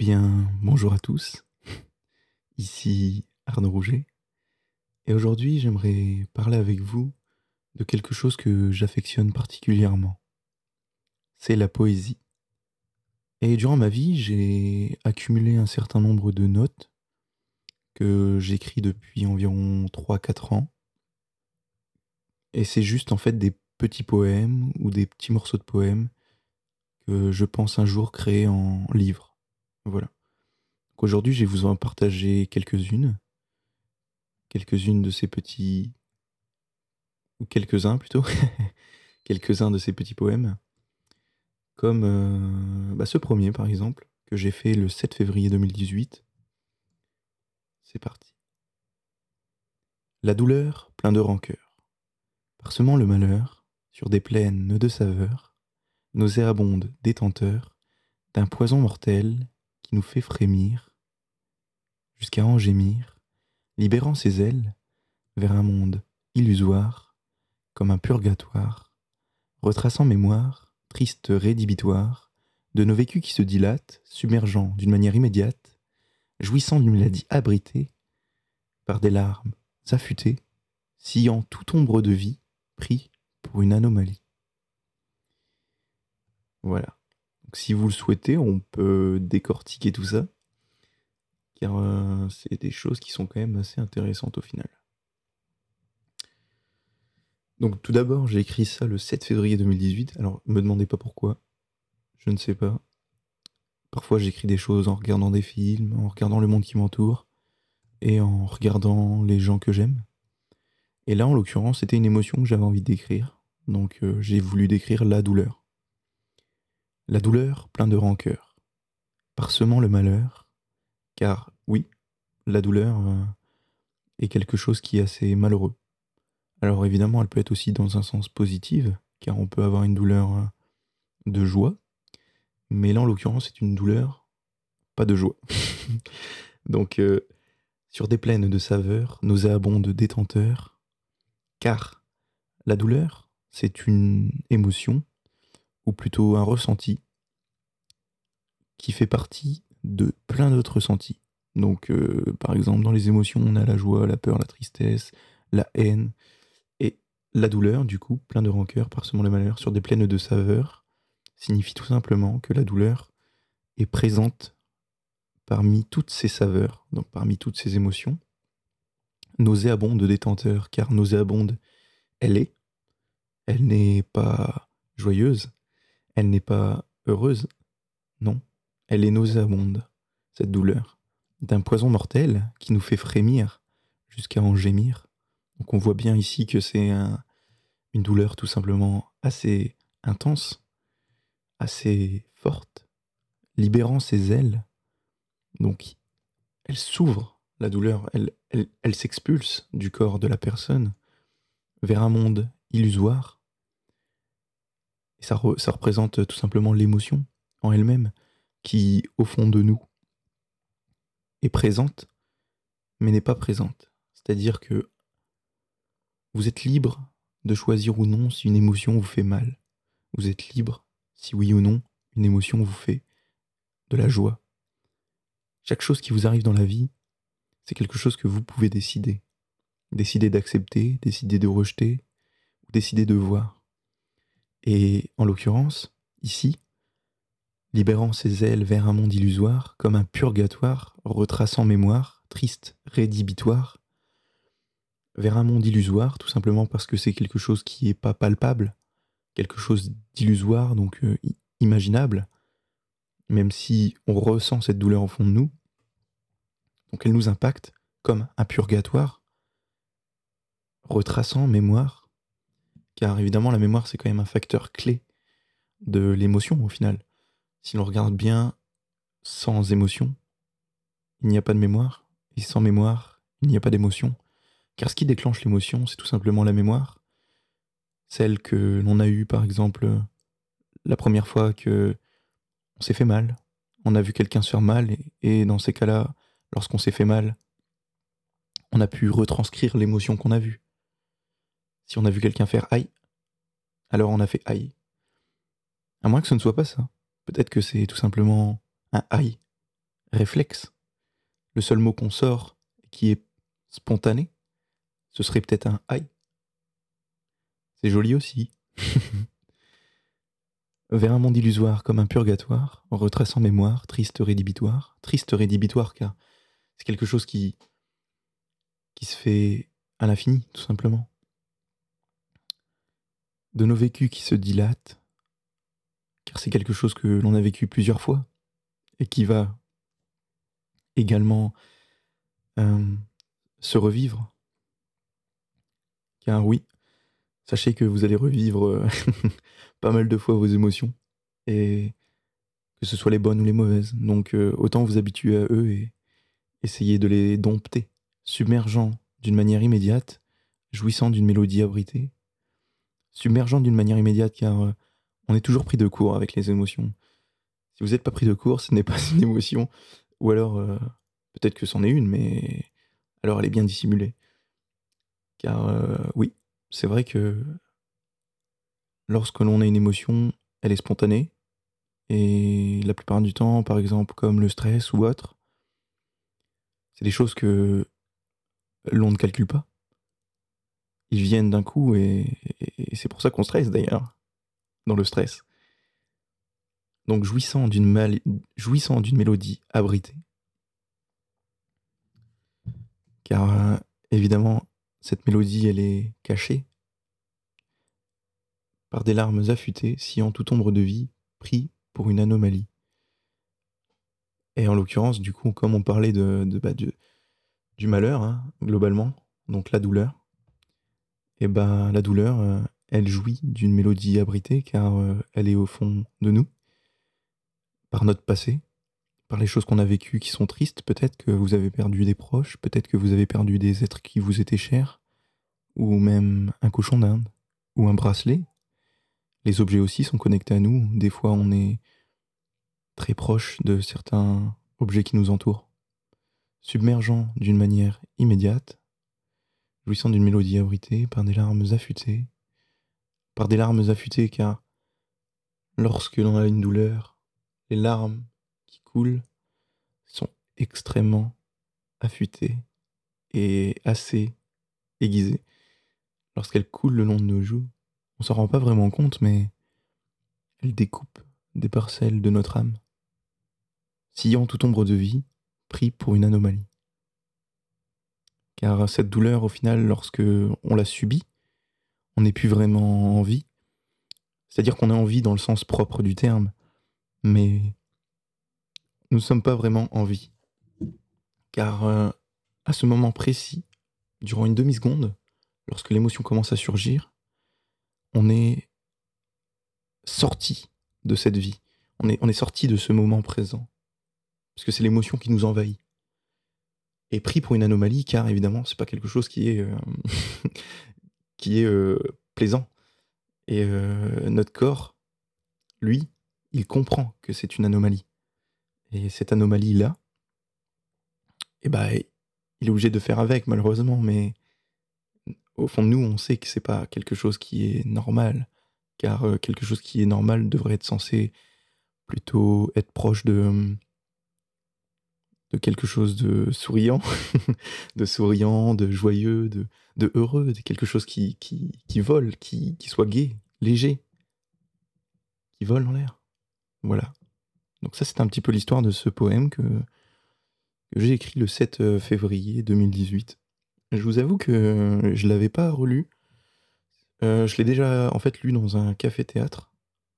bien, bonjour à tous. Ici Arnaud Rouget. Et aujourd'hui, j'aimerais parler avec vous de quelque chose que j'affectionne particulièrement. C'est la poésie. Et durant ma vie, j'ai accumulé un certain nombre de notes que j'écris depuis environ 3-4 ans. Et c'est juste en fait des petits poèmes ou des petits morceaux de poèmes que je pense un jour créer en livre. Voilà. Aujourd'hui, je vais vous en partager quelques-unes. Quelques-unes de ces petits. ou quelques-uns plutôt. quelques-uns de ces petits poèmes. Comme euh, bah, ce premier, par exemple, que j'ai fait le 7 février 2018. C'est parti. La douleur, plein de rancœur. Parsemant le malheur, sur des plaines de saveur, nauséabonde détenteur d'un poison mortel nous fait frémir, jusqu'à en gémir, libérant ses ailes vers un monde illusoire, comme un purgatoire, retraçant mémoire, triste rédhibitoire, de nos vécus qui se dilatent, submergeant d'une manière immédiate, jouissant d'une maladie abritée, par des larmes affûtées, sillant toute ombre de vie, pris pour une anomalie. Voilà. Donc, si vous le souhaitez, on peut décortiquer tout ça, car euh, c'est des choses qui sont quand même assez intéressantes au final. Donc tout d'abord, j'ai écrit ça le 7 février 2018. Alors, me demandez pas pourquoi. Je ne sais pas. Parfois, j'écris des choses en regardant des films, en regardant le monde qui m'entoure, et en regardant les gens que j'aime. Et là, en l'occurrence, c'était une émotion que j'avais envie d'écrire. Donc, euh, j'ai voulu décrire la douleur. La douleur plein de rancœur, parsemant le malheur, car oui, la douleur euh, est quelque chose qui est assez malheureux. Alors évidemment, elle peut être aussi dans un sens positif, car on peut avoir une douleur euh, de joie, mais là en l'occurrence c'est une douleur pas de joie. Donc euh, sur des plaines de saveur, nauséabondes détenteurs, car la douleur c'est une émotion ou plutôt un ressenti, qui fait partie de plein d'autres ressentis. Donc, euh, par exemple, dans les émotions, on a la joie, la peur, la tristesse, la haine, et la douleur, du coup, plein de rancœur, parsemant le malheur, sur des plaines de saveur, signifie tout simplement que la douleur est présente parmi toutes ces saveurs, donc parmi toutes ces émotions. Nauséabonde détenteur, car nauséabonde, elle est. Elle n'est pas joyeuse, elle n'est pas heureuse, non, elle est nauséabonde, cette douleur, d'un poison mortel qui nous fait frémir jusqu'à en gémir. Donc on voit bien ici que c'est une douleur tout simplement assez intense, assez forte, libérant ses ailes. Donc elle s'ouvre, la douleur, elle, s'expulse du corps de la personne vers un monde illusoire ça, représente tout simplement l'émotion en elle-même qui, au fond de nous, est présente, mais n'est pas présente. C'est-à-dire que vous êtes libre de choisir ou non si une émotion vous fait mal. Vous êtes libre si oui ou non une émotion vous fait de la joie. Chaque chose qui vous arrive dans la vie, c'est quelque chose que vous pouvez décider. Décider d'accepter, décider de rejeter, ou décider de voir. Et en l'occurrence, ici, libérant ses ailes vers un monde illusoire, comme un purgatoire, retraçant mémoire, triste, rédhibitoire, vers un monde illusoire, tout simplement parce que c'est quelque chose qui n'est pas palpable, quelque chose d'illusoire, donc euh, imaginable, même si on ressent cette douleur au fond de nous. Donc elle nous impacte comme un purgatoire, retraçant mémoire, car évidemment la mémoire c'est quand même un facteur clé de l'émotion au final. Si l'on regarde bien, sans émotion, il n'y a pas de mémoire, et sans mémoire, il n'y a pas d'émotion. Car ce qui déclenche l'émotion, c'est tout simplement la mémoire, celle que l'on a eue par exemple la première fois que on s'est fait mal, on a vu quelqu'un se faire mal, et, dans ces cas-là, lorsqu'on s'est fait mal, on a pu retranscrire l'émotion qu'on a vue. Si on a vu quelqu'un faire aïe, alors on a fait aïe. À moins que ce ne soit pas ça. Peut-être que c'est tout simplement un aïe. réflexe. Le seul mot qu'on sort qui est spontané, ce serait peut-être un aïe. C'est joli aussi. Vers un monde illusoire comme un purgatoire, en retraçant mémoire, triste rédhibitoire. Triste rédhibitoire car c'est quelque chose qui, qui se fait à l'infini, tout simplement. De nos vécus qui se dilatent, car c'est quelque chose que l'on a vécu plusieurs fois et qui va également euh, se revivre. Car oui, sachez que vous allez revivre euh, pas mal de fois vos émotions, et que ce soit les bonnes ou les mauvaises. Donc euh, autant vous habituer à eux et essayer de les dompter, submergeant d'une manière immédiate, jouissant d'une mélodie abritée, submergeant d'une manière immédiate car on est toujours pris de court avec les émotions. Si vous n'êtes pas pris de court, ce n'est pas une émotion, ou alors peut-être que c'en est une, mais alors elle est bien dissimulée. Car euh, oui, c'est vrai que lorsque l'on a une émotion, elle est spontanée. Et la plupart du temps, par exemple, comme le stress ou autre, c'est des choses que l'on ne calcule pas. Ils viennent d'un coup et, c'est pour ça qu'on stresse d'ailleurs, dans le stress. Donc jouissant d'une mélodie abritée, car euh, évidemment, cette mélodie, elle est cachée par des larmes affûtées, sciant toute ombre de vie, pris pour une anomalie. Et en l'occurrence, du coup, comme on parlait de, bah, du malheur, hein, globalement, donc la douleur, et ben la douleur, euh, elle jouit d'une mélodie abritée car euh, elle est au fond de nous, par notre passé, par les choses qu'on a vécues qui sont tristes. Peut-être que vous avez perdu des proches, peut-être que vous avez perdu des êtres qui vous étaient chers, ou même un cochon d'Inde, ou un bracelet. Les objets aussi sont connectés à nous. Des fois, on est très proche de certains objets qui nous entourent. Submergeant d'une manière immédiate, jouissant d'une mélodie abritée par des larmes affûtées, par des larmes affûtées car lorsque l'on a une douleur, les larmes coulent sont extrêmement affûtées et assez aiguisées. Lorsqu'elles coulent le long de nos joues, on s'en rend pas vraiment compte, mais elles découpent des parcelles de notre âme, sillant toute ombre de vie, pris pour une anomalie. Car cette douleur, au final, lorsque on la subit, on n'est plus vraiment en vie. C'est-à-dire qu'on est en vie dans le sens propre du terme, mais nous ne sommes pas vraiment en vie. Car euh, à ce moment précis, durant une demi-seconde, lorsque l'émotion commence à surgir, on est sorti de cette vie. On est, sorti de ce moment présent. Parce que c'est l'émotion qui nous envahit. Et pris pour une anomalie, car évidemment, c'est pas quelque chose qui est, euh, qui est euh, plaisant. Et notre corps, lui, il comprend que c'est une anomalie. Et cette anomalie-là, eh ben, il est obligé de faire avec, malheureusement, mais au fond de nous, on sait que c'est pas quelque chose qui est normal, car euh, quelque chose qui est normal devrait être censé plutôt être proche de, de quelque chose de souriant, de souriant, de joyeux, de, heureux, de quelque chose qui, vole, qui, qui soit gai, léger, qui vole en l'air. Voilà. Donc ça, c'est un petit peu l'histoire de ce poème que, j'ai écrit le 7 euh, février 2018. Je vous avoue que je l'avais pas relu. Euh, je l'ai déjà en fait lu dans un café-théâtre.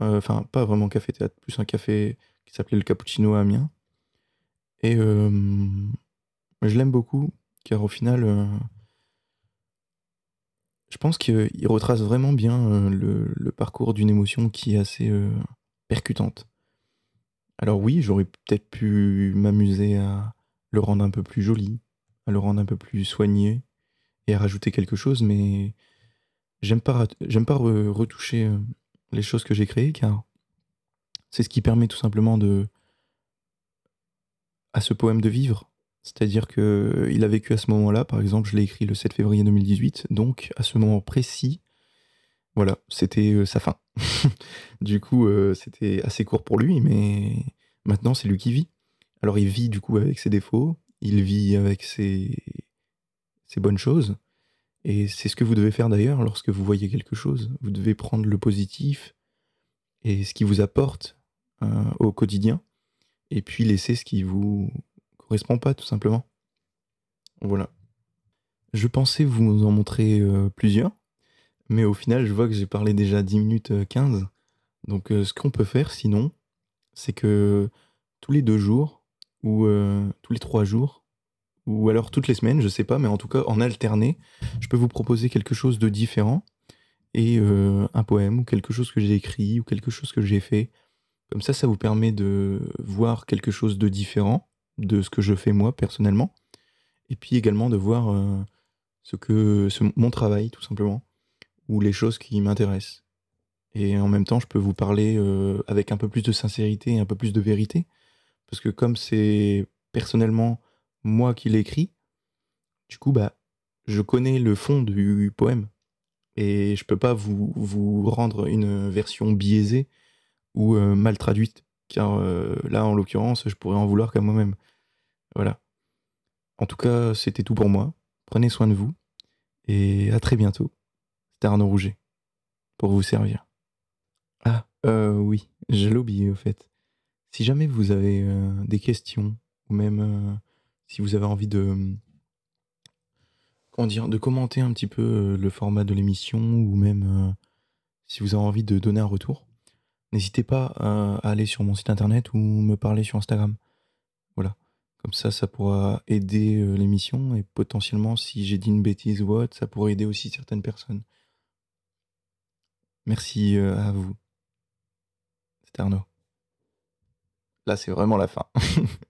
Euh, enfin, pas vraiment café-théâtre, plus un café qui s'appelait le Cappuccino à Amiens. Et je l'aime beaucoup, car au final, je pense qu'il retrace vraiment bien le, parcours d'une émotion qui est assez percutante. Alors oui, j'aurais peut-être pu m'amuser à le rendre un peu plus joli, à le rendre un peu plus soigné et à rajouter quelque chose, mais j'aime pas, retoucher euh, les choses que j'ai créées car c'est ce qui permet tout simplement de à ce poème de vivre. C'est-à-dire que il a vécu à ce moment-là, par exemple, je l'ai écrit le 7 février 2018, donc à ce moment précis, voilà, c'était euh, sa fin. du coup, euh, c'était assez court pour lui, mais maintenant c'est lui qui vit. Alors il vit du coup avec ses défauts, il vit avec ses, bonnes choses, et c'est ce que vous devez faire d'ailleurs lorsque vous voyez quelque chose. Vous devez prendre le positif et ce qui vous apporte euh, au quotidien, et puis laisser ce qui vous correspond pas tout simplement. Voilà. Je pensais vous en montrer euh, plusieurs, mais au final je vois que j'ai parlé déjà 10 minutes 15. Euh, Donc ce qu'on peut faire sinon, c'est que tous les deux jours, ou tous les trois jours, ou alors toutes les semaines, je sais pas, mais en tout cas en alterné, je peux vous proposer quelque chose de différent et un poème ou quelque chose que j'ai écrit ou quelque chose que j'ai fait. Comme ça, ça vous permet de voir quelque chose de différent de ce que je fais moi personnellement, et puis également de voir ce que mon travail tout simplement ou les choses qui m'intéressent. Et en même temps, je peux vous parler avec un peu plus de sincérité et un peu plus de vérité, parce que comme c'est personnellement moi qui l'ai écrit, du coup, bah, je connais le fond du poème. Et je peux pas vous, vous rendre une version biaisée ou euh, mal traduite. Car euh, là, en l'occurrence, je pourrais en vouloir qu'à moi-même. Voilà. En tout cas, c'était tout pour moi. Prenez soin de vous. Et à très bientôt. C'était Arnaud Rouget. Pour vous servir. Ah, euh, oui, je l'ai oublié au fait. Si jamais vous avez des questions, ou même si vous avez envie de, comment dire, de commenter un petit peu euh, le format de l'émission ou même euh, si vous avez envie de donner un retour, n'hésitez pas à aller sur mon site internet ou me parler sur Instagram. Voilà. Comme ça, ça pourra aider euh, l'émission et potentiellement, si j'ai dit une bêtise ou autre, ça pourrait aider aussi certaines personnes. Merci à vous. C'était Arnaud. Là, c'est vraiment la fin.